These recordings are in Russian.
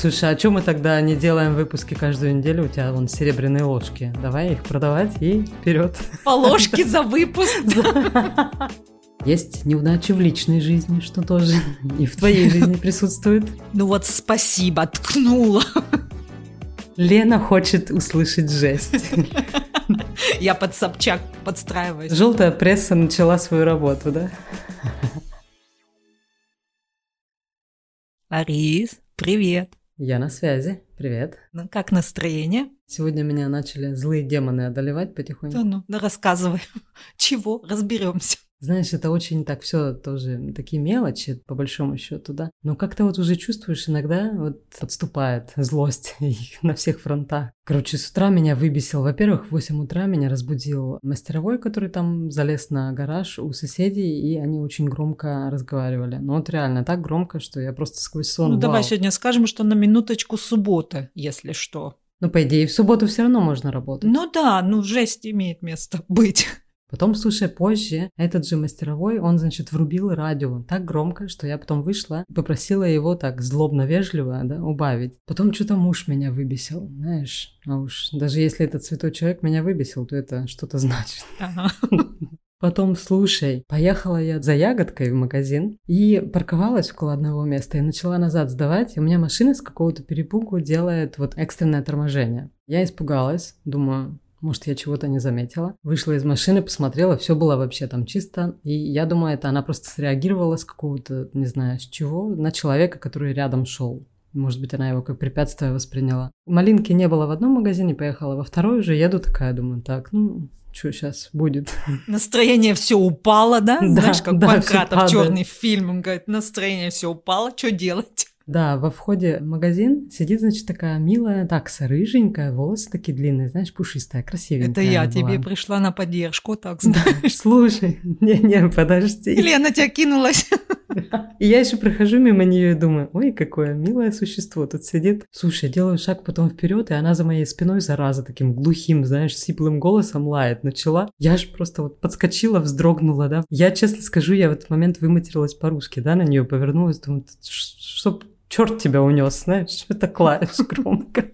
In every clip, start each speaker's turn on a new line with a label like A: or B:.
A: Слушай, а что мы тогда не делаем выпуски каждую неделю? У тебя вон серебряные ложки. Давай их продавать и вперед.
B: По ложке за выпуск.
A: Есть неудачи в личной жизни, что тоже и в твоей жизни присутствует.
B: Ну вот спасибо, ткнула.
A: Лена хочет услышать жесть.
B: Я под Собчак подстраиваюсь.
A: Желтая пресса начала свою работу, да?
B: Арис, привет.
A: Я на связи. Привет.
B: Ну, как настроение?
A: Сегодня меня начали злые демоны одолевать потихоньку.
B: Да ну, да рассказывай. Чего? Разберемся.
A: Знаешь, это очень так все тоже такие мелочи, по большому счету, да. Но как-то вот уже чувствуешь, иногда вот подступает злость на всех фронтах. Короче, с утра меня выбесил. Во-первых, в 8 утра меня разбудил мастеровой, который там залез на гараж у соседей, и они очень громко разговаривали. Ну вот реально так громко, что я просто сквозь сон.
B: Ну
A: вау.
B: давай сегодня скажем, что на минуточку суббота, если что.
A: Ну, по идее, в субботу все равно можно работать.
B: Ну да, ну жесть имеет место быть.
A: Потом, слушай, позже этот же мастеровой, он, значит, врубил радио так громко, что я потом вышла и попросила его так злобно-вежливо, да, убавить. Потом что-то муж меня выбесил, знаешь. А уж даже если этот святой человек меня выбесил, то это что-то значит.
B: Ага.
A: Потом, слушай, поехала я за ягодкой в магазин и парковалась около одного места и начала назад сдавать, и у меня машина с какого-то перепугу делает вот экстренное торможение. Я испугалась, думаю, может, я чего-то не заметила. Вышла из машины, посмотрела, все было вообще там чисто. И я думаю, это она просто среагировала с какого-то, не знаю, с чего, на человека, который рядом шел. Может быть, она его как препятствие восприняла. Малинки не было в одном магазине, поехала во второй уже. Еду такая, думаю, так, ну, что сейчас будет?
B: Настроение все упало, да?
A: Да,
B: Знаешь, как
A: да,
B: Панкратов черный фильм, он говорит, настроение все упало, что делать?
A: Да, во входе в магазин сидит, значит, такая милая такса, рыженькая, волосы такие длинные, знаешь, пушистая, красивенькая.
B: Это я тебе
A: была.
B: пришла на поддержку, так знаешь.
A: слушай, не-не, подожди.
B: Или она тебя кинулась.
A: И я еще прохожу мимо нее и думаю, ой, какое милое существо тут сидит. Слушай, я делаю шаг потом вперед, и она за моей спиной, зараза, таким глухим, знаешь, сиплым голосом лает начала. Я же просто вот подскочила, вздрогнула, да. Я, честно скажу, я в этот момент выматерилась по-русски, да, на нее повернулась, думаю, чтоб черт тебя унес, знаешь, так лаешь громко.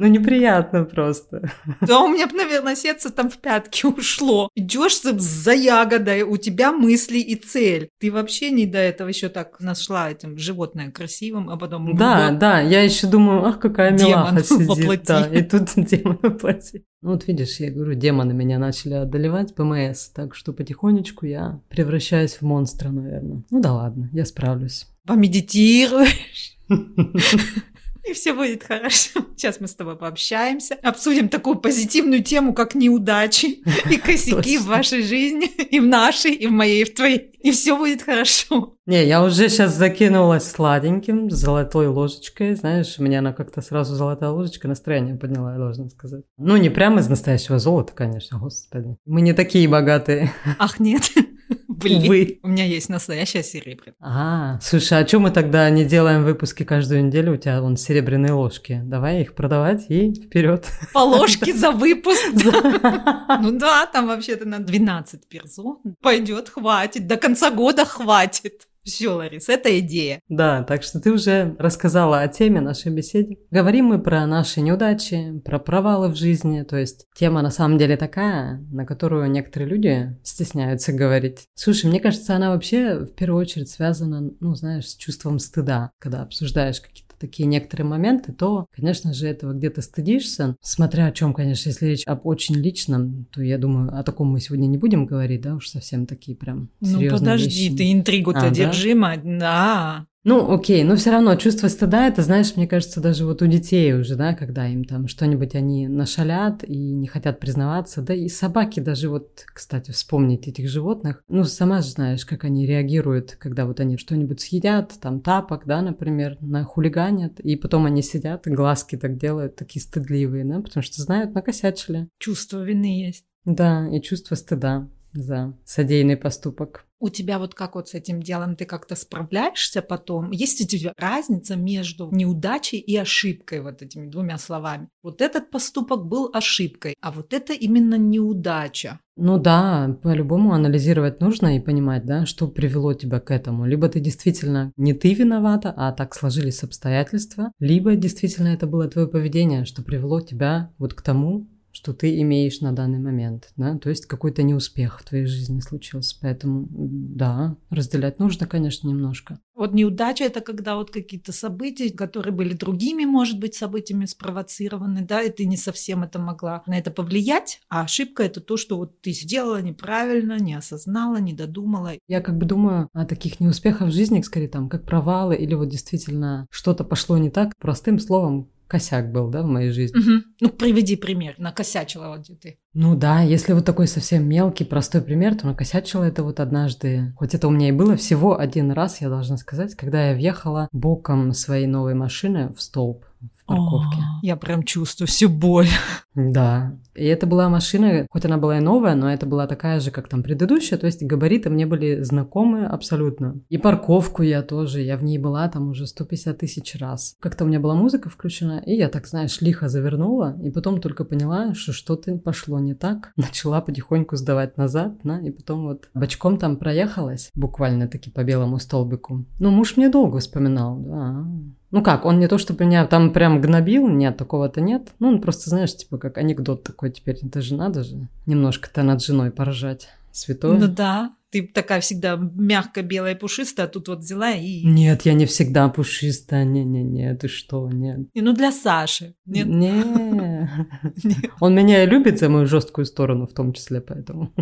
A: Ну, неприятно просто.
B: Да у меня, наверное, сердце там в пятки ушло. Идешь за- ягодой, у тебя мысли и цель. Ты вообще не до этого еще так нашла этим животное красивым, а потом...
A: Да,
B: вот,
A: да, я еще думаю, ах, какая милаха сидит.
B: воплоти.
A: Да, и тут демон воплоти. Ну вот видишь, я говорю, демоны меня начали одолевать, ПМС, так что потихонечку я превращаюсь в монстра, наверное. Ну да ладно, я справлюсь.
B: Помедитируешь. И все будет хорошо. Сейчас мы с тобой пообщаемся, обсудим такую позитивную тему, как неудачи и косяки в вашей жизни, и в нашей, и в моей, и в твоей. И все будет хорошо.
A: Не, я уже сейчас закинулась сладеньким, с золотой ложечкой, знаешь, у меня она как-то сразу золотая ложечка настроение подняла, я должна сказать. Ну, не прямо из настоящего золота, конечно, господи. Мы не такие богатые.
B: Ах, нет. Блин,
A: Увы.
B: у меня есть настоящее серебро.
A: А, слушай, а что мы тогда не делаем выпуски каждую неделю? У тебя вон серебряные ложки. Давай их продавать и вперед.
B: По ложке за выпуск. Ну да, там вообще-то на 12 персон. Пойдет, хватит. До конца года хватит. Все, Ларис, это идея.
A: Да, так что ты уже рассказала о теме нашей беседы. Говорим мы про наши неудачи, про провалы в жизни. То есть тема на самом деле такая, на которую некоторые люди стесняются говорить. Слушай, мне кажется, она вообще в первую очередь связана, ну, знаешь, с чувством стыда. Когда обсуждаешь какие-то такие некоторые моменты, то, конечно же, этого где-то стыдишься. Смотря о чем, конечно, если речь об очень личном, то я думаю, о таком мы сегодня не будем говорить, да, уж совсем такие прям
B: Ну
A: серьезные
B: подожди,
A: вещи.
B: ты интригу-то
A: А, да?
B: держима. Да.
A: Ну, окей, но все равно чувство стыда, это, знаешь, мне кажется, даже вот у детей уже, да, когда им там что-нибудь они нашалят и не хотят признаваться, да и собаки даже вот, кстати, вспомнить этих животных, ну, сама же знаешь, как они реагируют, когда вот они что-нибудь съедят, там тапок, да, например, нахулиганят, и потом они сидят глазки так делают, такие стыдливые, да, потому что знают, накосячили.
B: Чувство вины есть.
A: Да, и чувство стыда за содеянный поступок.
B: У тебя вот как вот с этим делом ты как-то справляешься потом? Есть у тебя разница между неудачей и ошибкой, вот этими двумя словами? Вот этот поступок был ошибкой, а вот это именно неудача.
A: Ну да, по-любому анализировать нужно и понимать, да, что привело тебя к этому. Либо ты действительно не ты виновата, а так сложились обстоятельства, либо действительно это было твое поведение, что привело тебя вот к тому, что ты имеешь на данный момент, да, то есть какой-то неуспех в твоей жизни случился, поэтому да, разделять нужно, конечно, немножко.
B: Вот неудача это когда вот какие-то события, которые были другими, может быть, событиями спровоцированы, да, и ты не совсем это могла на это повлиять, а ошибка это то, что вот ты сделала неправильно, не осознала, не додумала.
A: Я как бы думаю о таких неуспехах в жизни, скорее там, как провалы или вот действительно что-то пошло не так, простым словом, косяк был, да, в моей жизни.
B: Угу. Ну, приведи пример, накосячила вот ты.
A: Ну да, если вот такой совсем мелкий, простой пример, то накосячила это вот однажды. Хоть это у меня и было всего один раз, я должна сказать, когда я въехала боком своей новой машины в столб в парковке. О,
B: я прям чувствую всю боль.
A: Да. И это была машина, хоть она была и новая, но это была такая же, как там предыдущая, то есть габариты мне были знакомы абсолютно. И парковку я тоже, я в ней была там уже 150 тысяч раз. Как-то у меня была музыка включена, и я так, знаешь, лихо завернула, и потом только поняла, что что-то пошло не так. Начала потихоньку сдавать назад, да, и потом вот бочком там проехалась, буквально-таки по белому столбику. Ну, муж мне долго вспоминал, да. Ну как, он не то, чтобы меня там прям гнобил, нет, такого-то нет. Ну, он просто, знаешь, типа как анекдот такой теперь. Это же надо же немножко-то над женой поржать. Святой.
B: Ну да, ты такая всегда мягко белая пушистая, а тут вот взяла и...
A: Нет, я не всегда пушистая, не-не-не, ты что, нет.
B: И ну для Саши,
A: нет? Не, он меня любит за мою жесткую сторону в том числе, поэтому...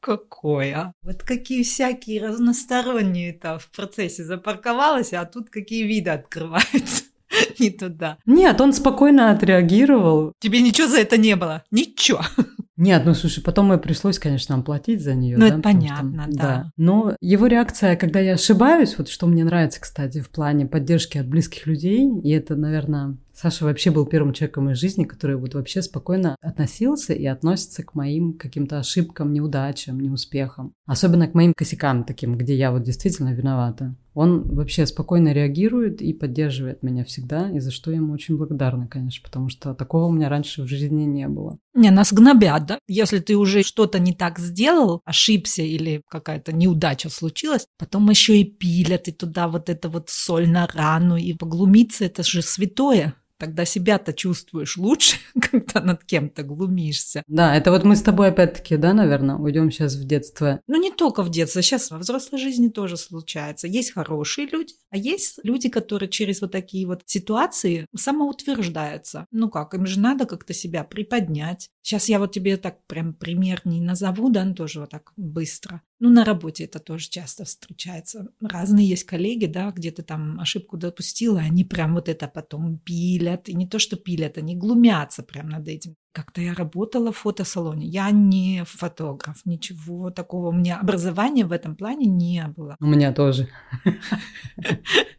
B: Какой, а? Вот какие всякие разносторонние-то в процессе запарковалась, а тут какие виды открываются. Не туда.
A: Нет, он спокойно отреагировал.
B: Тебе ничего за это не было? Ничего.
A: Нет, ну слушай, потом мне пришлось, конечно, оплатить за нее.
B: Ну,
A: да,
B: это понятно, что, да. да.
A: Но его реакция, когда я ошибаюсь, вот что мне нравится, кстати, в плане поддержки от близких людей, и это, наверное, Саша вообще был первым человеком в моей жизни, который вот вообще спокойно относился и относится к моим каким-то ошибкам, неудачам, неуспехам. Особенно к моим косякам таким, где я вот действительно виновата. Он вообще спокойно реагирует и поддерживает меня всегда, и за что я ему очень благодарна, конечно, потому что такого у меня раньше в жизни не было.
B: Не, нас гнобят, да? Если ты уже что-то не так сделал, ошибся или какая-то неудача случилась, потом еще и пилят, и туда вот это вот соль на рану, и поглумиться, это же святое тогда себя-то чувствуешь лучше, когда над кем-то глумишься.
A: Да, это вот мы с тобой опять-таки, да, наверное, уйдем сейчас в детство.
B: Ну, не только в детство, сейчас во взрослой жизни тоже случается. Есть хорошие люди, а есть люди, которые через вот такие вот ситуации самоутверждаются. Ну как, им же надо как-то себя приподнять. Сейчас я вот тебе так прям пример не назову, да, но тоже вот так быстро. Ну, на работе это тоже часто встречается. Разные есть коллеги, да, где ты там ошибку допустила, они прям вот это потом пилят. И не то, что пилят, они глумятся прям над этим. Как-то я работала в фотосалоне. Я не фотограф, ничего такого. У меня образования в этом плане не было.
A: У меня тоже.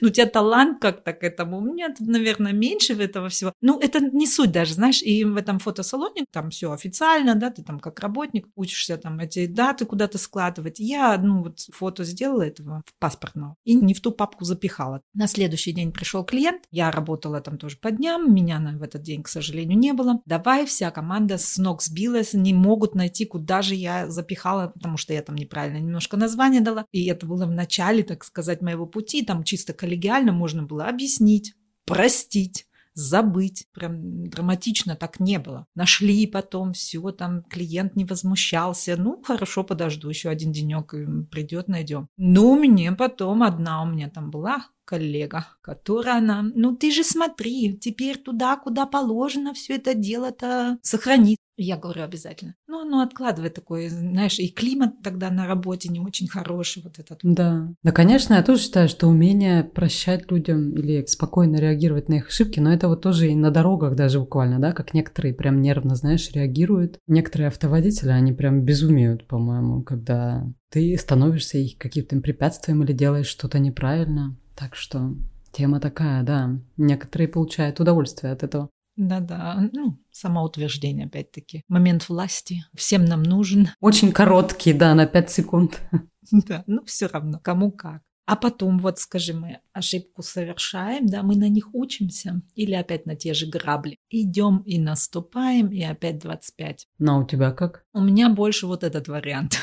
B: ну, у тебя талант как-то к этому. У меня, наверное, меньше этого всего. Ну, это не суть даже, знаешь, и в этом фотосалоне там все официально, да, ты там как работник учишься там эти даты куда-то складывать. Я, ну, вот фото сделала этого в паспортного и не в ту папку запихала. На следующий день пришел клиент, я работала там тоже по дням, меня в этот день, к сожалению, не было. Давай, вся команда с ног сбилась, не могут найти, куда же я запихала, потому что я там неправильно немножко название дала. И это было в начале, так сказать, моего пути, там чисто коллегиально можно было объяснить, простить, забыть. Прям драматично так не было. Нашли потом все, там клиент не возмущался. Ну, хорошо, подожду еще один денек, придет, найдем. Ну, мне потом одна у меня там была коллега, которая нам, ну ты же смотри, теперь туда, куда положено, все это дело-то сохранить. Я говорю обязательно. Ну, ну, откладывай такое, знаешь, и климат тогда на работе не очень хороший, вот этот.
A: Да. Да, конечно, я тоже считаю, что умение прощать людям или спокойно реагировать на их ошибки, но это вот тоже и на дорогах даже буквально, да, как некоторые прям нервно, знаешь, реагируют. Некоторые автоводители, они прям безумеют, по-моему, когда ты становишься их каким-то препятствием или делаешь что-то неправильно. Так что тема такая, да. Некоторые получают удовольствие от этого.
B: Да-да, ну, самоутверждение, опять-таки. Момент власти всем нам нужен.
A: Очень короткий, да, на 5 секунд.
B: Да, ну все равно, кому как. А потом, вот скажи, мы ошибку совершаем, да, мы на них учимся, или опять на те же грабли. Идем и наступаем, и опять 25.
A: Ну, а у тебя как?
B: У меня больше вот этот вариант.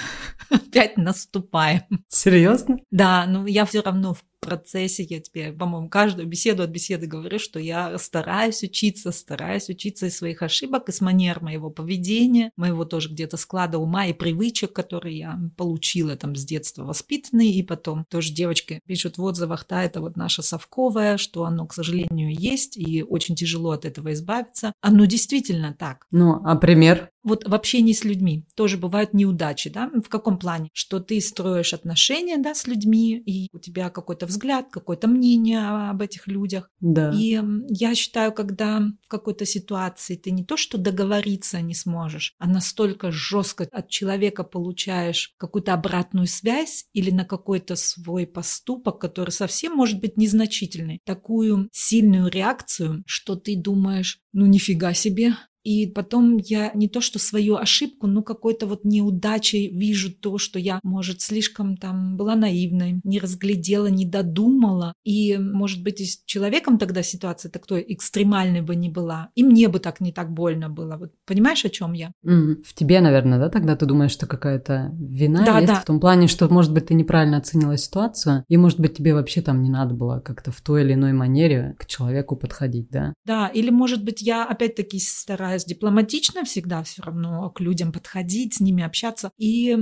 B: опять наступаем.
A: Серьезно?
B: Да, ну я все равно в процессе, я тебе, по-моему, каждую беседу от беседы говорю, что я стараюсь учиться, стараюсь учиться из своих ошибок, из манер моего поведения, моего тоже где-то склада ума и привычек, которые я получила там с детства воспитанные, и потом тоже девочки пишут в отзывах, да, это вот наша совковая, что оно, к сожалению, есть, и очень тяжело от этого избавиться. Оно действительно так.
A: Ну, а пример?
B: Вот в общении с людьми тоже бывают неудачи, да, в каком плане? Что ты строишь отношения, да, с людьми, и у тебя какой-то взгляд, какое-то мнение об этих людях.
A: Да.
B: И я считаю, когда в какой-то ситуации ты не то, что договориться не сможешь, а настолько жестко от человека получаешь какую-то обратную связь или на какой-то свой поступок, который совсем может быть незначительный, такую сильную реакцию, что ты думаешь, ну нифига себе, и потом я не то, что свою ошибку, но какой-то вот неудачей вижу то, что я, может, слишком там была наивной, не разглядела, не додумала. И, может быть, и с человеком тогда ситуация такой экстремальной бы не была. И мне бы так не так больно было. Вот понимаешь, о чем я?
A: Mm. В тебе, наверное, да, тогда ты думаешь, что какая-то вина
B: да,
A: есть
B: да.
A: в том плане, что, может быть, ты неправильно оценила ситуацию, и, может быть, тебе вообще там не надо было как-то в той или иной манере к человеку подходить, да?
B: Да, или, может быть, я опять-таки стараюсь стараюсь дипломатично всегда все равно к людям подходить, с ними общаться. И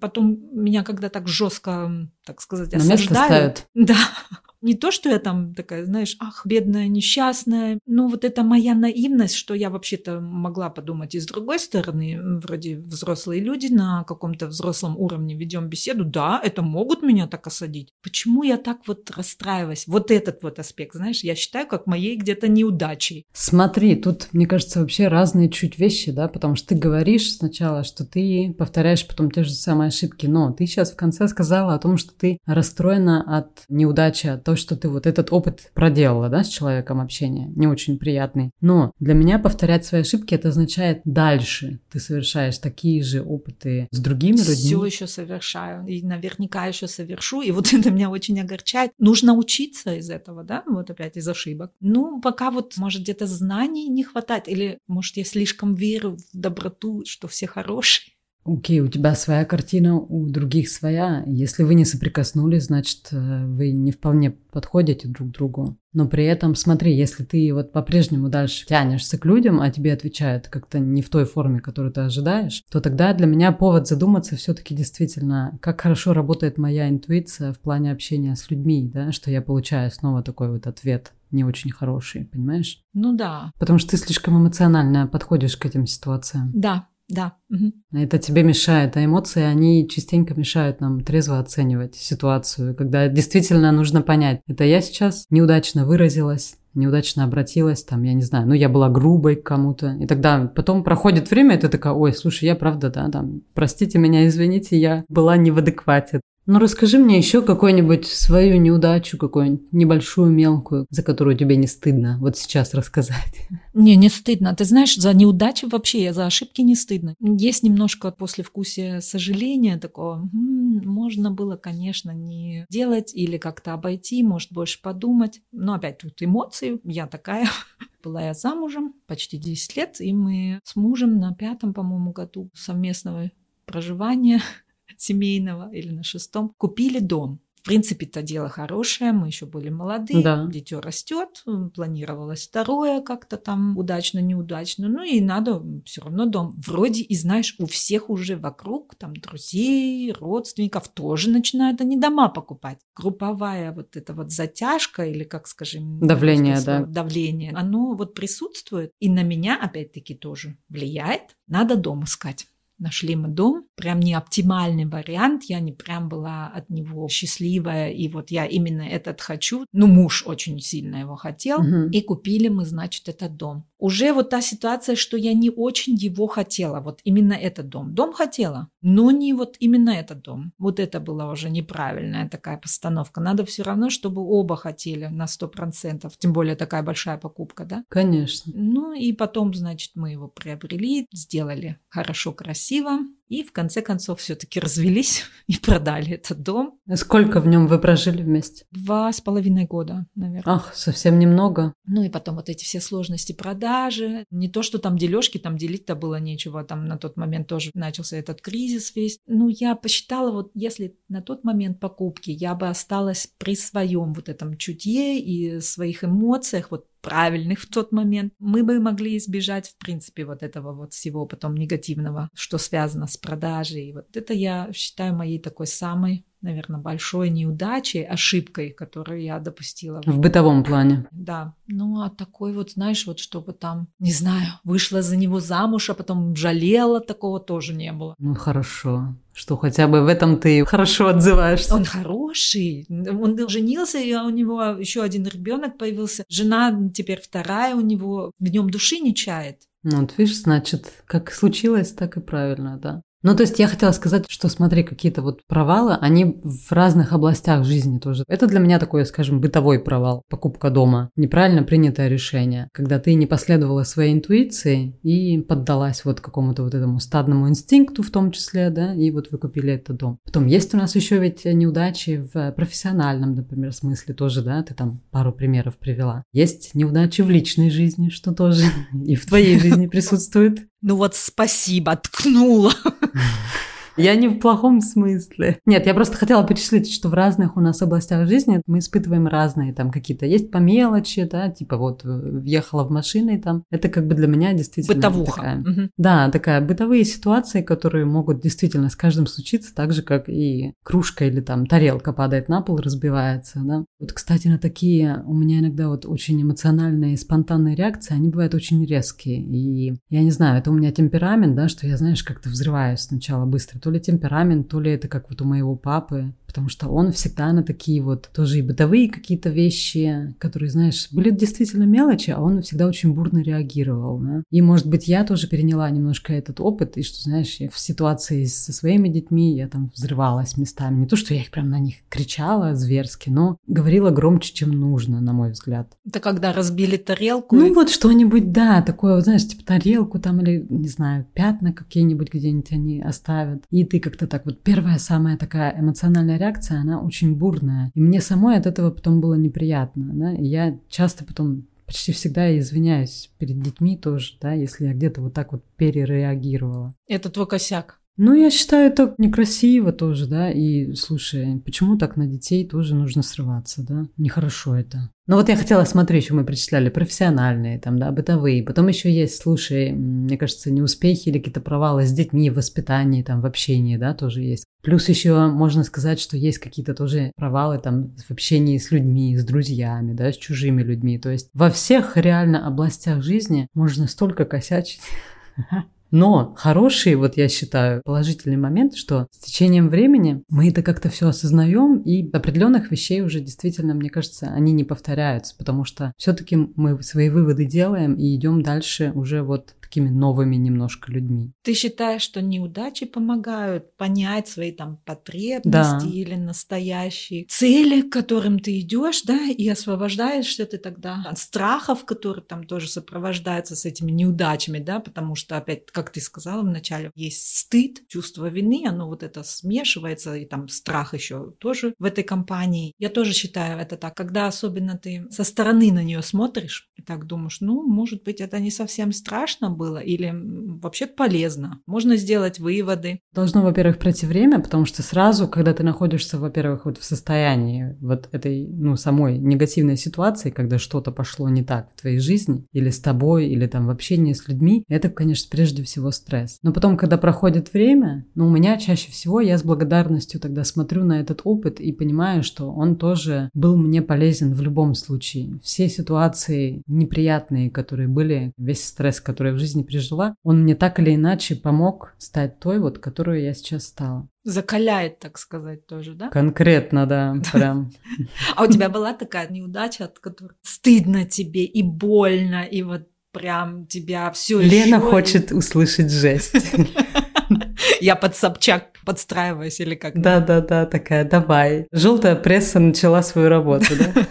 B: потом меня когда так жестко, так сказать, осаждают. Да, не то, что я там такая, знаешь, ах, бедная, несчастная. Но вот это моя наивность, что я вообще-то могла подумать и с другой стороны, вроде взрослые люди на каком-то взрослом уровне ведем беседу, да, это могут меня так осадить. Почему я так вот расстраиваюсь? Вот этот вот аспект, знаешь, я считаю как моей где-то неудачей.
A: Смотри, тут, мне кажется, вообще разные чуть вещи, да, потому что ты говоришь сначала, что ты повторяешь потом те же самые ошибки, но ты сейчас в конце сказала о том, что ты расстроена от неудачи, от того, что ты вот этот опыт проделала, да, с человеком общения, не очень приятный. Но для меня повторять свои ошибки, это означает дальше ты совершаешь такие же опыты с другими людьми.
B: Все еще совершаю, и наверняка еще совершу, и вот это меня очень огорчает. Нужно учиться из этого, да, вот опять из ошибок. Ну, пока вот, может, где-то знаний не хватает, или, может, я слишком верю в доброту, что все хорошие.
A: Окей, okay, у тебя своя картина, у других своя. Если вы не соприкоснулись, значит, э, вы не вполне подходите друг другу. Но при этом, смотри, если ты вот по-прежнему дальше тянешься к людям, а тебе отвечают как-то не в той форме, которую ты ожидаешь, то тогда для меня повод задуматься все-таки действительно, как хорошо работает моя интуиция в плане общения с людьми, да, что я получаю снова такой вот ответ не очень хороший, понимаешь?
B: Ну да.
A: Потому что ты слишком эмоционально подходишь к этим ситуациям.
B: Да, да. Угу.
A: Это тебе мешает, а эмоции, они частенько мешают нам трезво оценивать ситуацию, когда действительно нужно понять, это я сейчас неудачно выразилась, неудачно обратилась, там, я не знаю, ну, я была грубой к кому-то, и тогда потом проходит время, и ты такая, ой, слушай, я правда, да, там, простите меня, извините, я была не в адеквате. Ну, расскажи мне еще какую-нибудь свою неудачу, какую-нибудь небольшую, мелкую, за которую тебе не стыдно вот сейчас рассказать.
B: Не, не стыдно. Ты знаешь, за неудачи вообще, за ошибки не стыдно. Есть немножко послевкусия сожаления такого. М-м, можно было, конечно, не делать или как-то обойти, может, больше подумать. Но опять тут эмоции. Я такая. Была я замужем почти 10 лет, и мы с мужем на пятом, по-моему, году совместного проживания семейного или на шестом, купили дом. В принципе, это дело хорошее, мы еще были молодые, да. дитё растет, планировалось второе как-то там удачно, неудачно, ну и надо все равно дом. Вроде и знаешь, у всех уже вокруг, там, друзей, родственников тоже начинают они дома покупать. Групповая вот эта вот затяжка или, как скажем...
A: Давление, да.
B: Давление, оно вот присутствует и на меня, опять-таки, тоже влияет. Надо дом искать. Нашли мы дом, прям не оптимальный вариант, я не прям была от него счастливая, и вот я именно этот хочу. Ну, муж очень сильно его хотел, угу. и купили мы, значит, этот дом. Уже вот та ситуация, что я не очень его хотела, вот именно этот дом. Дом хотела, но не вот именно этот дом. Вот это была уже неправильная такая постановка. Надо все равно, чтобы оба хотели на 100%, тем более такая большая покупка, да?
A: Конечно.
B: Ну и потом, значит, мы его приобрели, сделали хорошо, красиво, и в конце концов все-таки развелись и продали этот дом.
A: Сколько в нем вы прожили вместе?
B: Два с половиной года, наверное.
A: Ах, совсем немного.
B: Ну и потом вот эти все сложности продажи. Не то, что там дележки, там делить-то было нечего. Там на тот момент тоже начался этот кризис весь. Ну, я посчитала, вот если на тот момент покупки я бы осталась при своем вот этом чутье и своих эмоциях, вот правильных в тот момент, мы бы могли избежать, в принципе, вот этого вот всего потом негативного, что связано с продажей. Вот это я считаю моей такой самой наверное, большой неудачей, ошибкой, которую я допустила.
A: В бытовом плане.
B: Да. Ну, а такой вот, знаешь, вот чтобы там, не знаю, вышла за него замуж, а потом жалела, такого тоже не было.
A: Ну, хорошо. Что хотя бы в этом ты хорошо отзываешься.
B: Он хороший. Он женился, и у него еще один ребенок появился. Жена теперь вторая у него. В нем души не чает.
A: Ну, вот видишь, значит, как случилось, так и правильно, да. Ну, то есть я хотела сказать, что смотри, какие-то вот провалы, они в разных областях жизни тоже. Это для меня такой, скажем, бытовой провал. Покупка дома. Неправильно принятое решение. Когда ты не последовала своей интуиции и поддалась вот какому-то вот этому стадному инстинкту в том числе, да, и вот вы купили этот дом. Потом есть у нас еще ведь неудачи в профессиональном, например, смысле тоже, да, ты там пару примеров привела. Есть неудачи в личной жизни, что тоже и в твоей жизни присутствует.
B: Ну вот спасибо, ткнула.
A: Я не в плохом смысле. Нет, я просто хотела перечислить, что в разных у нас областях жизни мы испытываем разные там какие-то. Есть по мелочи, да, типа вот э, въехала в машиной там. Это как бы для меня действительно
B: Бытовуха.
A: такая...
B: Мгм.
A: Да, такая бытовые ситуации, которые могут действительно с каждым случиться, так же, как и кружка или там тарелка падает на пол, разбивается, да. Вот, кстати, на такие у меня иногда вот очень эмоциональные, спонтанные реакции, они бывают очень резкие. И я не знаю, это у меня темперамент, да, что я, знаешь, как-то взрываюсь сначала быстро. То ли темперамент, то ли это как вот у моего папы, потому что он всегда на такие вот тоже и бытовые какие-то вещи, которые, знаешь, были действительно мелочи, а он всегда очень бурно реагировал. Да? И, может быть, я тоже переняла немножко этот опыт, и что, знаешь, в ситуации со своими детьми я там взрывалась местами. Не то, что я их прям на них кричала зверски, но говорила громче, чем нужно, на мой взгляд.
B: Это когда разбили тарелку.
A: Ну вот что-нибудь, да, такое, вот, знаешь, типа тарелку там или, не знаю, пятна какие-нибудь где-нибудь они оставят. И ты как-то так вот, первая самая такая эмоциональная реакция, она очень бурная. И мне самой от этого потом было неприятно, да, и я часто потом почти всегда извиняюсь перед детьми тоже, да, если я где-то вот так вот перереагировала.
B: Это твой косяк.
A: Ну, я считаю, это некрасиво тоже, да, и, слушай, почему так на детей тоже нужно срываться, да? Нехорошо это. Ну вот я хотела, смотри, еще мы перечисляли профессиональные, там, да, бытовые. Потом еще есть, слушай, мне кажется, неуспехи или какие-то провалы с детьми в воспитании, там, в общении, да, тоже есть. Плюс еще можно сказать, что есть какие-то тоже провалы там в общении с людьми, с друзьями, да, с чужими людьми. То есть во всех реально областях жизни можно столько косячить. Но хороший, вот я считаю, положительный момент, что с течением времени мы это как-то все осознаем, и определенных вещей уже действительно, мне кажется, они не повторяются, потому что все-таки мы свои выводы делаем и идем дальше уже вот такими новыми немножко людьми.
B: Ты считаешь, что неудачи помогают понять свои там потребности
A: Да.
B: или настоящие цели, к которым ты идешь, да, и освобождаешься ты тогда от страхов, которые там тоже сопровождаются с этими неудачами, да, потому что опять, как ты сказала вначале, есть стыд, чувство вины, оно вот это смешивается, и там страх еще тоже в этой компании. Я тоже считаю это так, когда особенно ты со стороны на нее смотришь и так думаешь, ну, может быть, это не совсем страшно было или м, вообще полезно. Можно сделать выводы.
A: Должно, во-первых, пройти время, потому что сразу, когда ты находишься, во-первых, вот в состоянии вот этой, ну, самой негативной ситуации, когда что-то пошло не так в твоей жизни, или с тобой, или там в общении с людьми, это, конечно, прежде всего стресс. Но потом, когда проходит время, ну, у меня чаще всего я с благодарностью тогда смотрю на этот опыт и понимаю, что он тоже был мне полезен в любом случае. Все ситуации неприятные, которые были, весь стресс, который в жизни пережила, он мне так или иначе помог стать той вот, которую я сейчас стала.
B: Закаляет, так сказать, тоже, да?
A: Конкретно, да, прям.
B: А у тебя была такая неудача, от которой стыдно тебе и больно, и вот прям тебя все
A: Лена хочет услышать жесть.
B: Я под Собчак подстраиваюсь или как?
A: Да-да-да, такая, давай. Желтая пресса начала свою работу, да?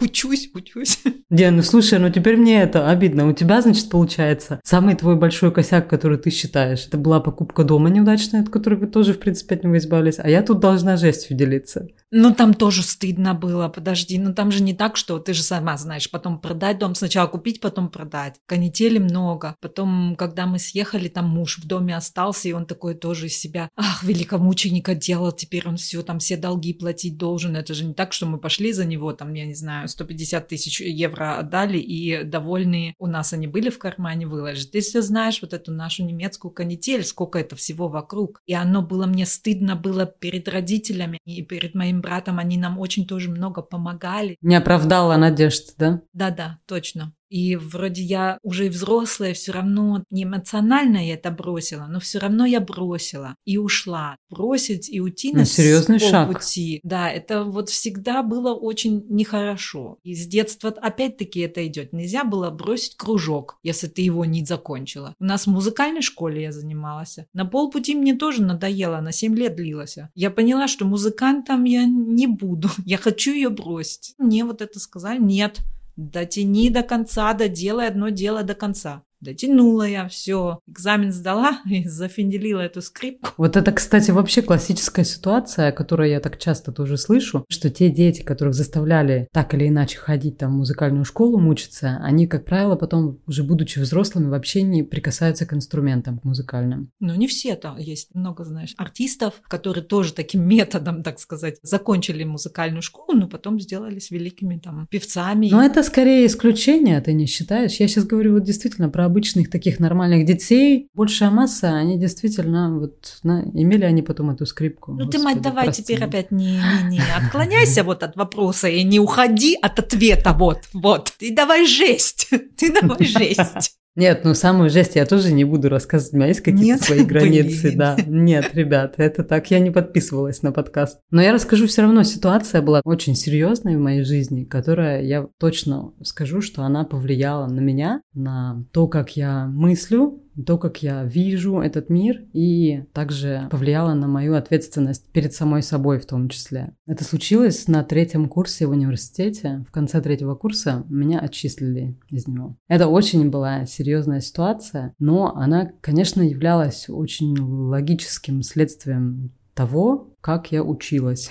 B: Учусь, учусь.
A: Диана, ну слушай, ну теперь мне это обидно. У тебя, значит, получается, самый твой большой косяк, который ты считаешь, это была покупка дома неудачная, от которой вы тоже, в принципе, от него избавились, а я тут должна жестью делиться.
B: Ну, там тоже стыдно было, подожди. Ну, там же не так, что ты же сама знаешь, потом продать дом, сначала купить, потом продать. Канители много. Потом, когда мы съехали, там муж в доме остался, и он такой тоже из себя, ах, великомученика делал, теперь он все, там все долги платить должен. Это же не так, что мы пошли за него, там, я не знаю, 150 тысяч евро отдали, и довольные у нас они были в кармане выложить. Ты все знаешь вот эту нашу немецкую канитель, сколько это всего вокруг. И оно было мне стыдно было перед родителями и перед моим братом, они нам очень тоже много помогали.
A: Не оправдала надежд, да?
B: Да-да, точно. И вроде я уже взрослая, все равно не эмоционально я это бросила, но все равно я бросила и ушла. Бросить и уйти
A: на, на серьезный шаг.
B: пути. Да, это вот всегда было очень нехорошо. И с детства опять-таки это идет. Нельзя было бросить кружок, если ты его не закончила. У нас в музыкальной школе я занималась. На полпути мне тоже надоело, на 7 лет длилось. Я поняла, что музыкантом я не буду. Я хочу ее бросить. Мне вот это сказали, нет, Дотяни до конца, доделай одно дело до конца. Дотянула я, все, экзамен сдала и зафинделила эту скрипку.
A: Вот это, кстати, вообще классическая ситуация, которую я так часто тоже слышу, что те дети, которых заставляли так или иначе ходить там в музыкальную школу, мучиться, они, как правило, потом, уже будучи взрослыми, вообще не прикасаются к инструментам, к музыкальным.
B: Ну, не все там. Есть много, знаешь, артистов, которые тоже таким методом, так сказать, закончили музыкальную школу, но потом сделались великими там певцами.
A: Но это скорее исключение, ты не считаешь? Я сейчас говорю вот действительно про обычных таких нормальных детей, большая масса, они действительно вот на, имели они потом эту скрипку.
B: Ну Господи, ты, мать, давай прости. теперь опять не, не, не отклоняйся вот от вопроса и не уходи от ответа, вот, вот. Ты давай жесть, ты давай жесть.
A: Нет, ну самую жесть я тоже не буду рассказывать. У меня есть какие-то свои границы, блин. да. Нет, ребят, это так, я не подписывалась на подкаст. Но я расскажу все равно, ситуация была очень серьезной в моей жизни, которая, я точно скажу, что она повлияла на меня, на то, как я мыслю, то, как я вижу этот мир, и также повлияло на мою ответственность перед самой собой в том числе. Это случилось на третьем курсе в университете. В конце третьего курса меня отчислили из него. Это очень была серьезная ситуация, но она, конечно, являлась очень логическим следствием того, как я училась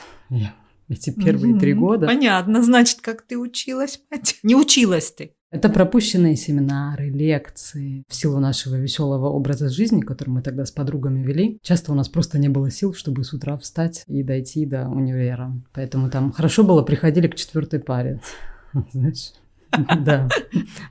A: эти первые три года.
B: Понятно, значит, как ты училась, мать. Не училась ты.
A: Это пропущенные семинары, лекции. В силу нашего веселого образа жизни, который мы тогда с подругами вели, часто у нас просто не было сил, чтобы с утра встать и дойти до универа. Поэтому там хорошо было, приходили к четвертой паре. Знаешь? Да.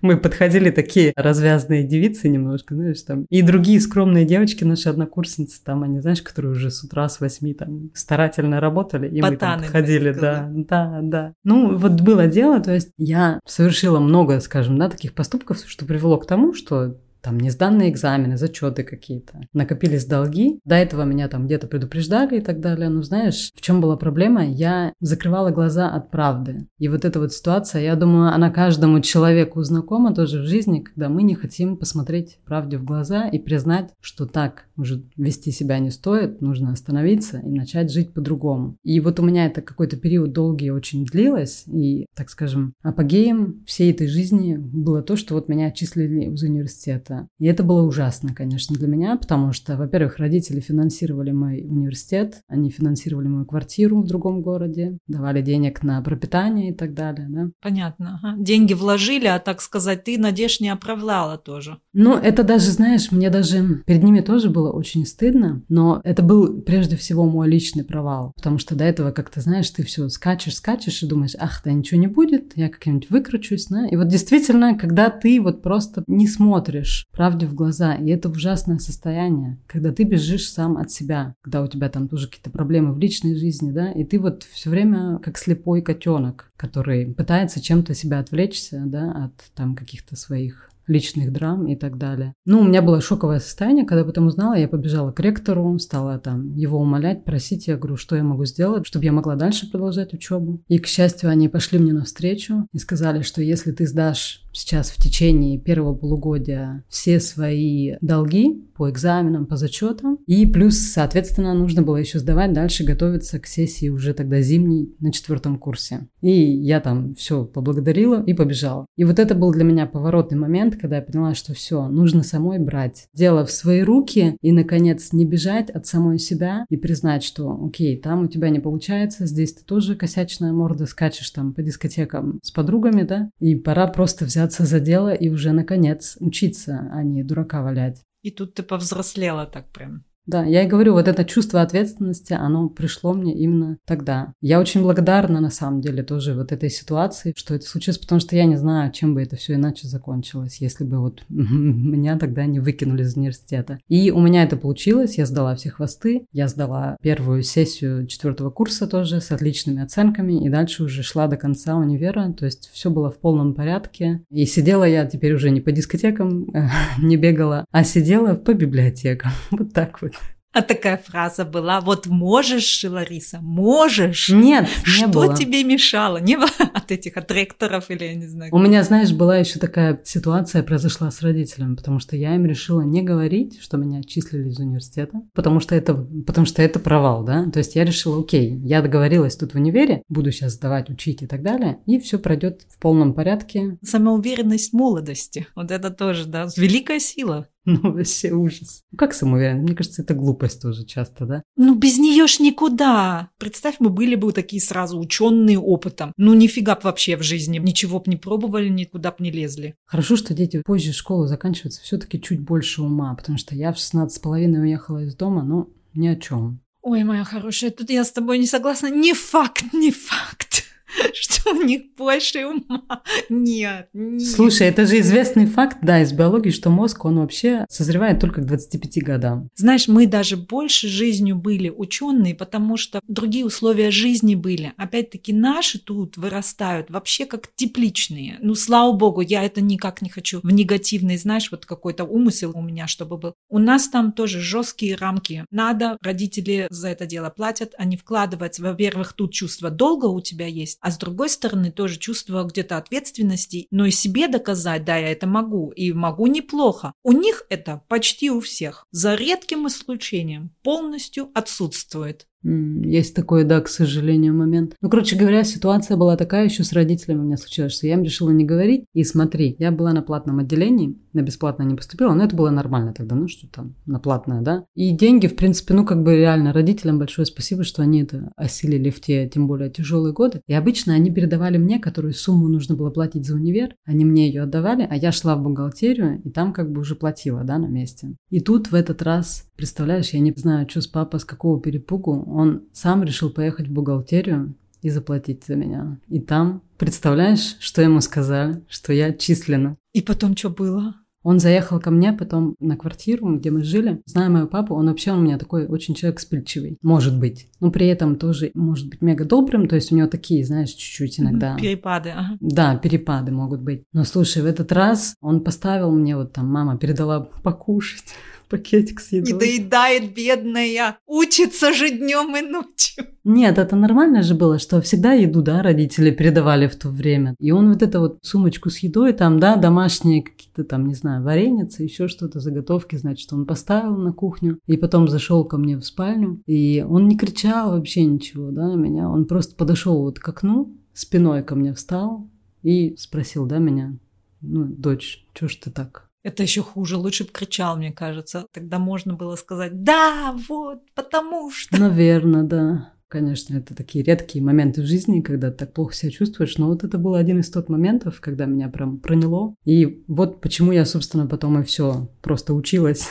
A: Мы подходили такие развязные девицы немножко, знаешь, там. И другие скромные девочки, наши однокурсницы, там, они, знаешь, которые уже с утра с восьми там старательно работали, и мы там подходили, да, да, да. Ну, вот было дело, то есть я совершила много, скажем, да, таких поступков, что привело к тому, что там не сданные экзамены, зачеты какие-то. Накопились долги. До этого меня там где-то предупреждали и так далее. Ну, знаешь, в чем была проблема? Я закрывала глаза от правды. И вот эта вот ситуация, я думаю, она каждому человеку знакома тоже в жизни, когда мы не хотим посмотреть правде в глаза и признать, что так уже вести себя не стоит, нужно остановиться и начать жить по-другому. И вот у меня это какой-то период долгий очень длилось, и, так скажем, апогеем всей этой жизни было то, что вот меня отчислили из университета это. И это было ужасно, конечно, для меня, потому что, во-первых, родители финансировали мой университет, они финансировали мою квартиру в другом городе, давали денег на пропитание и так далее, да.
B: Понятно. Ага. Деньги вложили, а, так сказать, ты надежд не оправдала тоже.
A: Ну, это даже, знаешь, мне даже перед ними тоже было очень стыдно, но это был прежде всего мой личный провал, потому что до этого, как то знаешь, ты все скачешь, скачешь и думаешь, ах, да ничего не будет, я как-нибудь выкручусь, да. И вот действительно, когда ты вот просто не смотришь правде в глаза. И это ужасное состояние, когда ты бежишь сам от себя, когда у тебя там тоже какие-то проблемы в личной жизни, да, и ты вот все время как слепой котенок, который пытается чем-то себя отвлечься, да, от там каких-то своих личных драм и так далее. Ну, у меня было шоковое состояние, когда потом узнала, я побежала к ректору, стала там его умолять, просить, я говорю, что я могу сделать, чтобы я могла дальше продолжать учебу. И, к счастью, они пошли мне навстречу и сказали, что если ты сдашь сейчас в течение первого полугодия все свои долги по экзаменам, по зачетам, и плюс, соответственно, нужно было еще сдавать дальше, готовиться к сессии уже тогда зимней на четвертом курсе. И я там все поблагодарила и побежала. И вот это был для меня поворотный момент, когда я поняла, что все, нужно самой брать дело в свои руки и, наконец, не бежать от самой себя и признать, что, окей, там у тебя не получается, здесь ты тоже косячная морда, скачешь там по дискотекам с подругами, да, и пора просто взяться за дело и уже, наконец, учиться, а не дурака валять.
B: И тут ты повзрослела так прям.
A: Да, я и говорю, вот это чувство ответственности, оно пришло мне именно тогда. Я очень благодарна, на самом деле, тоже вот этой ситуации, что это случилось, потому что я не знаю, чем бы это все иначе закончилось, если бы вот меня тогда не выкинули из университета. И у меня это получилось, я сдала все хвосты, я сдала первую сессию четвертого курса тоже с отличными оценками, и дальше уже шла до конца универа, то есть все было в полном порядке. И сидела я теперь уже не по дискотекам, не бегала, а сидела по библиотекам. Вот так вот.
B: А такая фраза была, вот можешь, Лариса, можешь.
A: Нет, не
B: Что
A: было.
B: тебе мешало? Не было от этих, от ректоров или я не знаю.
A: У меня, знаешь, была еще такая ситуация, произошла с родителями, потому что я им решила не говорить, что меня отчислили из университета, потому что это, потому что это провал, да. То есть я решила, окей, я договорилась тут в универе, буду сейчас сдавать, учить и так далее, и все пройдет в полном порядке.
B: Самоуверенность молодости. Вот это тоже, да, великая сила.
A: Ну, вообще ужас. Ну, как самоуверенность? Мне кажется, это глупость тоже часто, да?
B: Ну, без нее ж никуда. Представь, мы были бы такие сразу ученые опытом. Ну, нифига б вообще в жизни. Ничего б не пробовали, никуда б не лезли.
A: Хорошо, что дети позже школу заканчиваются все-таки чуть больше ума, потому что я в 16 с половиной уехала из дома, но ни о чем.
B: Ой, моя хорошая, тут я с тобой не согласна. Не факт, не факт. что у них больше ума. Нет, нет.
A: Слушай, это же известный факт, да, из биологии, что мозг, он вообще созревает только к 25 годам.
B: Знаешь, мы даже больше жизнью были ученые, потому что другие условия жизни были. Опять-таки наши тут вырастают вообще как тепличные. Ну, слава богу, я это никак не хочу в негативный, знаешь, вот какой-то умысел у меня, чтобы был. У нас там тоже жесткие рамки. Надо, родители за это дело платят, они вкладываются. Во-первых, тут чувство долга у тебя есть, а с другой стороны тоже чувство где-то ответственности, но и себе доказать, да, я это могу, и могу неплохо. У них это почти у всех, за редким исключением, полностью отсутствует.
A: Есть такой, да, к сожалению, момент. Ну, короче говоря, ситуация была такая еще с родителями у меня случилась, что я им решила не говорить. И смотри, я была на платном отделении, на бесплатное не поступила, но это было нормально тогда, ну что там, на платное, да. И деньги, в принципе, ну как бы реально родителям большое спасибо, что они это осилили в те, тем более, тяжелые годы. И обычно они передавали мне, которую сумму нужно было платить за универ, они мне ее отдавали, а я шла в бухгалтерию и там как бы уже платила, да, на месте. И тут в этот раз, представляешь, я не знаю, что с папой, с какого перепугу, он сам решил поехать в бухгалтерию и заплатить за меня. И там, представляешь, что ему сказали? Что я отчислена.
B: И потом что было?
A: Он заехал ко мне потом на квартиру, где мы жили. Зная моего папу, он вообще у меня такой очень человек вспыльчивый. Может быть. Но при этом тоже может быть мега добрым. То есть у него такие, знаешь, чуть-чуть иногда...
B: Перепады, ага.
A: Да, перепады могут быть. Но слушай, в этот раз он поставил мне вот там, мама передала покушать пакетик с едой.
B: Не доедает, бедная. Учится же днем и ночью.
A: Нет, это нормально же было, что всегда еду, да, родители передавали в то время. И он вот эту вот сумочку с едой, там, да, домашние какие-то там, не знаю, вареницы, еще что-то, заготовки, значит, он поставил на кухню. И потом зашел ко мне в спальню. И он не кричал вообще ничего, да, на меня. Он просто подошел вот к окну, спиной ко мне встал и спросил, да, меня, ну, дочь, что ж ты так?
B: Это еще хуже, лучше бы кричал, мне кажется. Тогда можно было сказать, да, вот, потому что...
A: Наверное, да. Конечно, это такие редкие моменты в жизни, когда так плохо себя чувствуешь, но вот это был один из тот моментов, когда меня прям проняло. И вот почему я, собственно, потом и все просто училась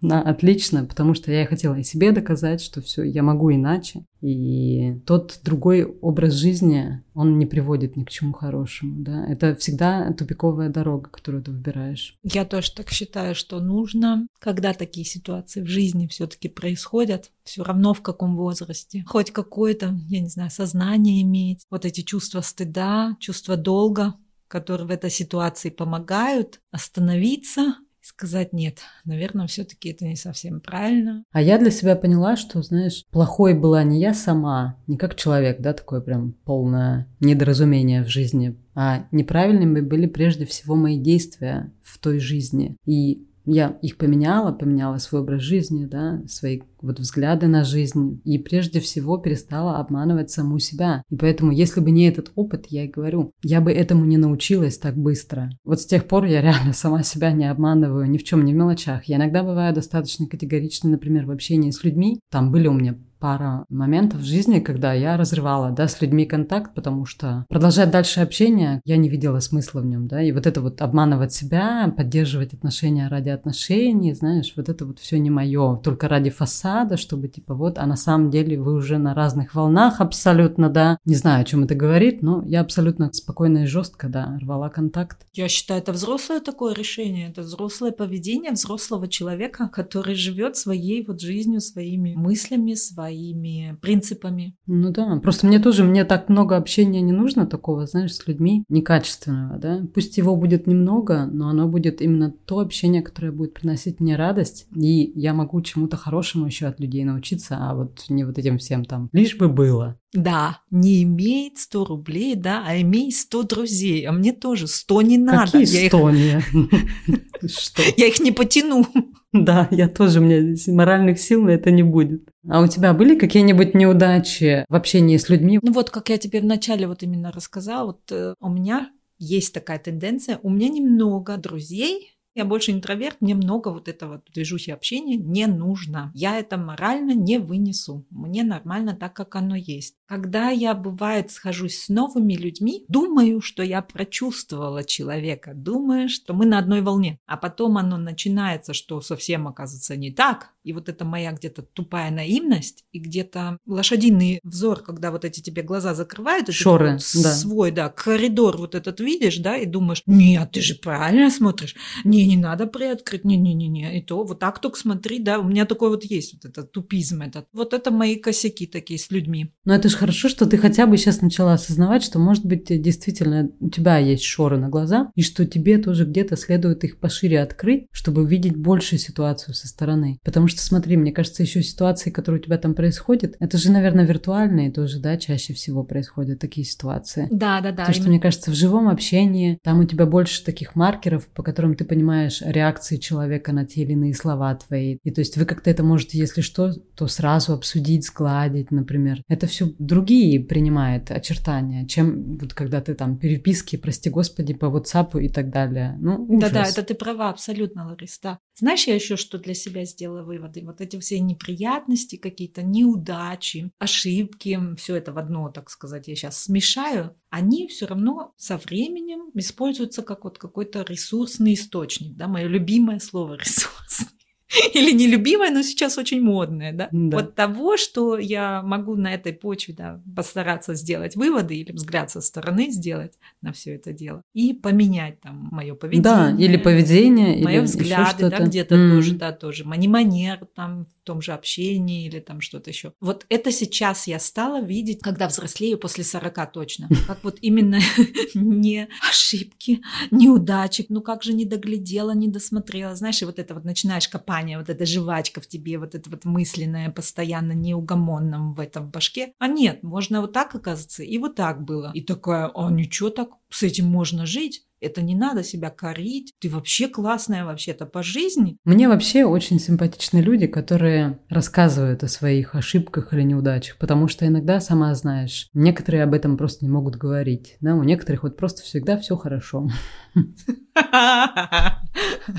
A: на отлично, потому что я хотела и себе доказать, что все, я могу иначе. И тот другой образ жизни, он не приводит ни к чему хорошему, да. Это всегда тупиковая дорога, которую ты выбираешь.
B: Я тоже так считаю, что нужно, когда такие ситуации в жизни все-таки происходят, все равно в каком возрасте, хоть какое-то, я не знаю, сознание иметь, вот эти чувства стыда, чувства долга, которые в этой ситуации помогают остановиться сказать нет, наверное, все-таки это не совсем правильно.
A: А я для себя поняла, что, знаешь, плохой была не я сама, не как человек, да, такое прям полное недоразумение в жизни, а неправильными были прежде всего мои действия в той жизни. И я их поменяла, поменяла свой образ жизни, да, свои вот взгляды на жизнь, и прежде всего перестала обманывать саму себя. И поэтому, если бы не этот опыт, я и говорю, я бы этому не научилась так быстро. Вот с тех пор я реально сама себя не обманываю ни в чем, ни в мелочах. Я иногда бываю достаточно категорична, например, в общении с людьми. Там были у меня пара моментов в жизни, когда я разрывала, да, с людьми контакт, потому что продолжать дальше общение я не видела смысла в нем, да, и вот это вот обманывать себя, поддерживать отношения ради отношений, знаешь, вот это вот все не мое, только ради фасада, чтобы типа вот, а на самом деле вы уже на разных волнах абсолютно, да, не знаю, о чем это говорит, но я абсолютно спокойно и жестко, да, рвала контакт.
B: Я считаю, это взрослое такое решение, это взрослое поведение взрослого человека, который живет своей вот жизнью, своими мыслями, своей своими принципами.
A: Ну да, просто мне тоже, мне так много общения не нужно такого, знаешь, с людьми некачественного, да. Пусть его будет немного, но оно будет именно то общение, которое будет приносить мне радость, и я могу чему-то хорошему еще от людей научиться, а вот не вот этим всем там, лишь бы было.
B: Да, не имеет 100 рублей, да, а имей 100 друзей. А мне тоже 100 не надо.
A: Какие 100 я их...
B: Я их не потяну.
A: Да, я тоже, у меня моральных сил на это не будет. А у тебя были какие-нибудь неудачи в общении с людьми?
B: Ну вот, как я тебе вначале вот именно рассказала, вот э, у меня есть такая тенденция. У меня немного друзей, я больше интроверт, мне много вот этого движухи общения не нужно. Я это морально не вынесу. Мне нормально так, как оно есть. Когда я, бывает, схожусь с новыми людьми, думаю, что я прочувствовала человека, думаю, что мы на одной волне. А потом оно начинается, что совсем оказывается не так. И вот это моя где-то тупая наивность и где-то лошадиный взор, когда вот эти тебе глаза закрывают,
A: Шоры,
B: вот да. свой, да, коридор вот этот видишь, да, и думаешь, нет, ты же правильно смотришь, не, не, надо приоткрыть, не-не-не-не, и то вот так только смотри, да, у меня такой вот есть вот этот тупизм этот. Вот это мои косяки такие с людьми.
A: Но это же хорошо, что ты хотя бы сейчас начала осознавать, что, может быть, действительно у тебя есть шоры на глаза, и что тебе тоже где-то следует их пошире открыть, чтобы увидеть большую ситуацию со стороны. Потому что, смотри, мне кажется, еще ситуации, которые у тебя там происходят, это же, наверное, виртуальные тоже, да, чаще всего происходят такие ситуации.
B: Да, да, да.
A: Потому что, мне кажется, в живом общении там у тебя больше таких маркеров, по которым ты понимаешь реакции человека на те или иные слова твои. И то есть вы как-то это можете, если что, то сразу обсудить, сгладить, например. Это все другие принимает очертания, чем вот когда ты там переписки, прости господи, по WhatsApp и так далее. Ну,
B: Да-да, это ты права, абсолютно, Ларис, да. Знаешь, я еще что для себя сделала выводы? Вот эти все неприятности, какие-то неудачи, ошибки, все это в одно, так сказать, я сейчас смешаю, они все равно со временем используются как вот какой-то ресурсный источник, да, мое любимое слово ресурсный. или нелюбимое, но сейчас очень модное, да? да. Вот того, что я могу на этой почве да, постараться сделать выводы или взгляд со стороны сделать на все это дело и поменять там мое поведение.
A: Да, или поведение,
B: мое взгляды, да, где-то mm. тоже, да, тоже, мани манер там в том же общении или там что-то еще. Вот это сейчас я стала видеть, когда взрослею после 40 точно, как вот именно не ошибки, неудачи, ну как же не доглядела, не досмотрела, знаешь, и вот это вот начинаешь копать желание, вот эта жвачка в тебе, вот это вот мысленное, постоянно неугомонном в этом башке. А нет, можно вот так оказаться, и вот так было. И такая, а ничего так, с этим можно жить. Это не надо себя корить. Ты вообще классная вообще-то по жизни.
A: Мне вообще очень симпатичны люди, которые рассказывают о своих ошибках или неудачах, потому что иногда, сама знаешь, некоторые об этом просто не могут говорить. Да, у некоторых вот просто всегда все хорошо.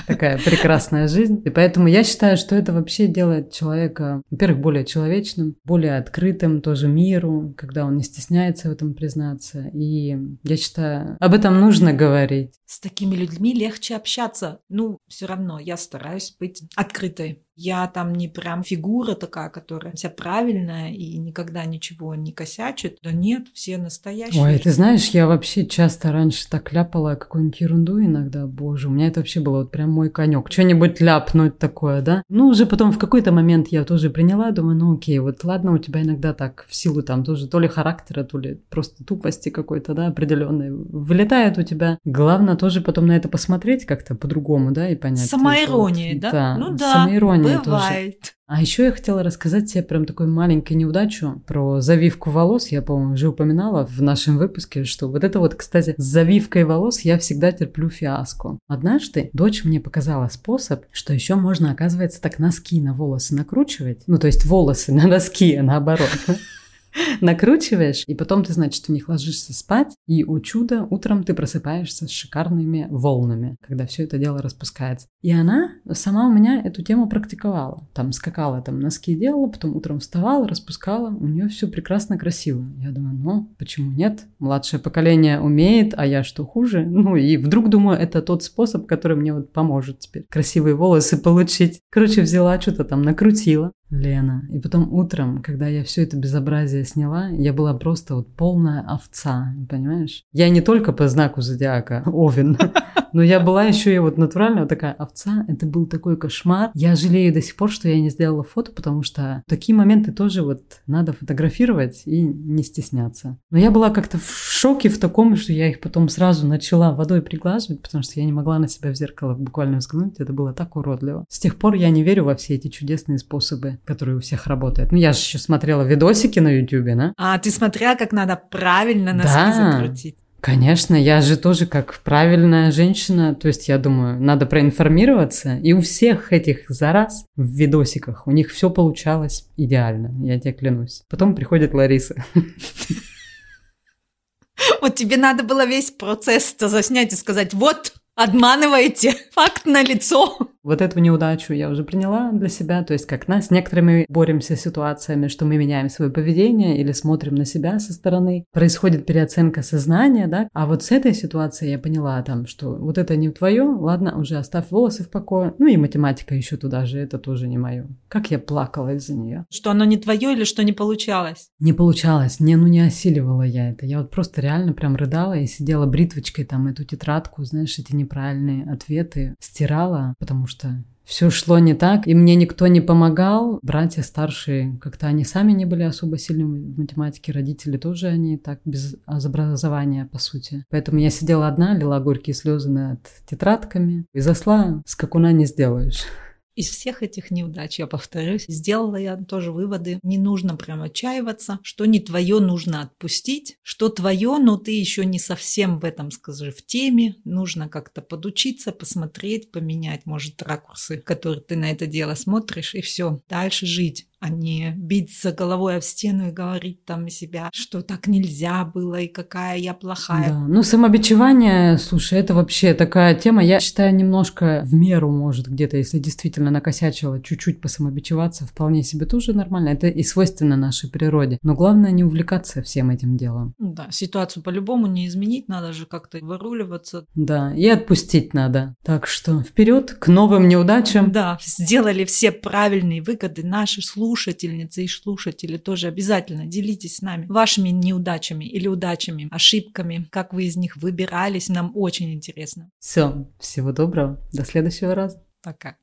A: Такая прекрасная жизнь. И поэтому я считаю, что это вообще делает человека, во-первых, более человечным, более открытым тоже миру, когда он не стесняется в этом признаться. И я считаю, об этом нужно говорить.
B: С такими людьми легче общаться. Ну, все равно я стараюсь быть открытой Я там не прям фигура такая, которая вся правильная и никогда ничего не косячит. Да нет, все настоящие.
A: Ой, ты знаешь, я вообще часто раньше так ляпала какую-нибудь ерунду иногда. Боже, у меня это вообще было вот прям мой конек. Что-нибудь ляпнуть такое, да? Ну, уже потом в какой-то момент я тоже приняла, думаю, ну окей, вот ладно, у тебя иногда так в силу там тоже то ли характера, то ли просто тупости какой-то, да, определенной вылетает у тебя. Главное тоже потом на это посмотреть как-то по-другому, да, и понять.
B: Самоирония,
A: вот,
B: да?
A: да?
B: Ну да,
A: самоирония
B: бывает.
A: Тоже. А еще я хотела рассказать тебе прям такую маленькую неудачу про завивку волос. Я, по-моему, уже упоминала в нашем выпуске, что вот это вот, кстати, с завивкой волос я всегда терплю фиаско. Однажды дочь мне показала способ, что еще можно, оказывается, так носки на волосы накручивать. Ну, то есть волосы на носки, а наоборот накручиваешь, и потом ты, значит, в них ложишься спать, и, у чуда, утром ты просыпаешься с шикарными волнами, когда все это дело распускается. И она сама у меня эту тему практиковала. Там скакала, там носки делала, потом утром вставала, распускала, у нее все прекрасно красиво. Я думаю, ну, почему нет? Младшее поколение умеет, а я что хуже? Ну, и вдруг думаю, это тот способ, который мне вот поможет теперь красивые волосы получить. Короче, взяла, что-то там накрутила, Лена. И потом утром, когда я все это безобразие сняла, я была просто вот полная овца, понимаешь? Я не только по знаку зодиака Овен, но я была еще и вот натурально вот такая овца. Это был такой кошмар. Я жалею до сих пор, что я не сделала фото, потому что такие моменты тоже вот надо фотографировать и не стесняться. Но я была как-то в шоке в таком, что я их потом сразу начала водой приглаживать, потому что я не могла на себя в зеркало буквально взглянуть. Это было так уродливо. С тех пор я не верю во все эти чудесные способы, которые у всех работают. Ну, я же еще смотрела видосики на Ютубе, да?
B: А, ты смотрела, как надо правильно носки
A: Да.
B: закрутить?
A: Конечно, я же тоже как правильная женщина, то есть я думаю, надо проинформироваться, и у всех этих зараз в видосиках у них все получалось идеально, я тебе клянусь. Потом приходит Лариса.
B: Вот тебе надо было весь процесс-то заснять и сказать, вот, обманываете, факт на лицо.
A: Вот эту неудачу я уже приняла для себя, то есть как нас с некоторыми боремся с ситуациями, что мы меняем свое поведение или смотрим на себя со стороны. Происходит переоценка сознания, да, а вот с этой ситуацией я поняла там, что вот это не твое, ладно, уже оставь волосы в покое. Ну и математика еще туда же, это тоже не мое. Как я плакала из-за нее.
B: Что оно не твое или что не получалось?
A: Не получалось, не, ну не осиливала я это. Я вот просто реально прям рыдала и сидела бритвочкой там эту тетрадку, знаешь, эти неправильные ответы стирала, потому что все шло не так, и мне никто не помогал. Братья старшие, как-то они сами не были особо сильными в математике, родители тоже они так без образования, по сути. Поэтому я сидела одна, лила горькие слезы над тетрадками и засла, скакуна не сделаешь.
B: Из всех этих неудач, я повторюсь, сделала я тоже выводы. Не нужно прям отчаиваться. Что не твое, нужно отпустить. Что твое, но ты еще не совсем в этом, скажи, в теме. Нужно как-то подучиться, посмотреть, поменять, может, ракурсы, которые ты на это дело смотришь, и все. Дальше жить а не биться головой об стену и говорить там себя, что так нельзя было и какая я плохая.
A: Да. Ну, самобичевание, слушай, это вообще такая тема, я считаю, немножко в меру может где-то, если действительно накосячила, чуть-чуть посамобичеваться, вполне себе тоже нормально. Это и свойственно нашей природе. Но главное не увлекаться всем этим делом.
B: Да, ситуацию по-любому не изменить, надо же как-то выруливаться.
A: Да, и отпустить надо. Так что вперед к новым неудачам.
B: Да, сделали все правильные выгоды наши слушательницы и слушатели тоже обязательно делитесь с нами вашими неудачами или удачами, ошибками, как вы из них выбирались, нам очень интересно.
A: Все, всего доброго, до следующего раза.
B: Пока.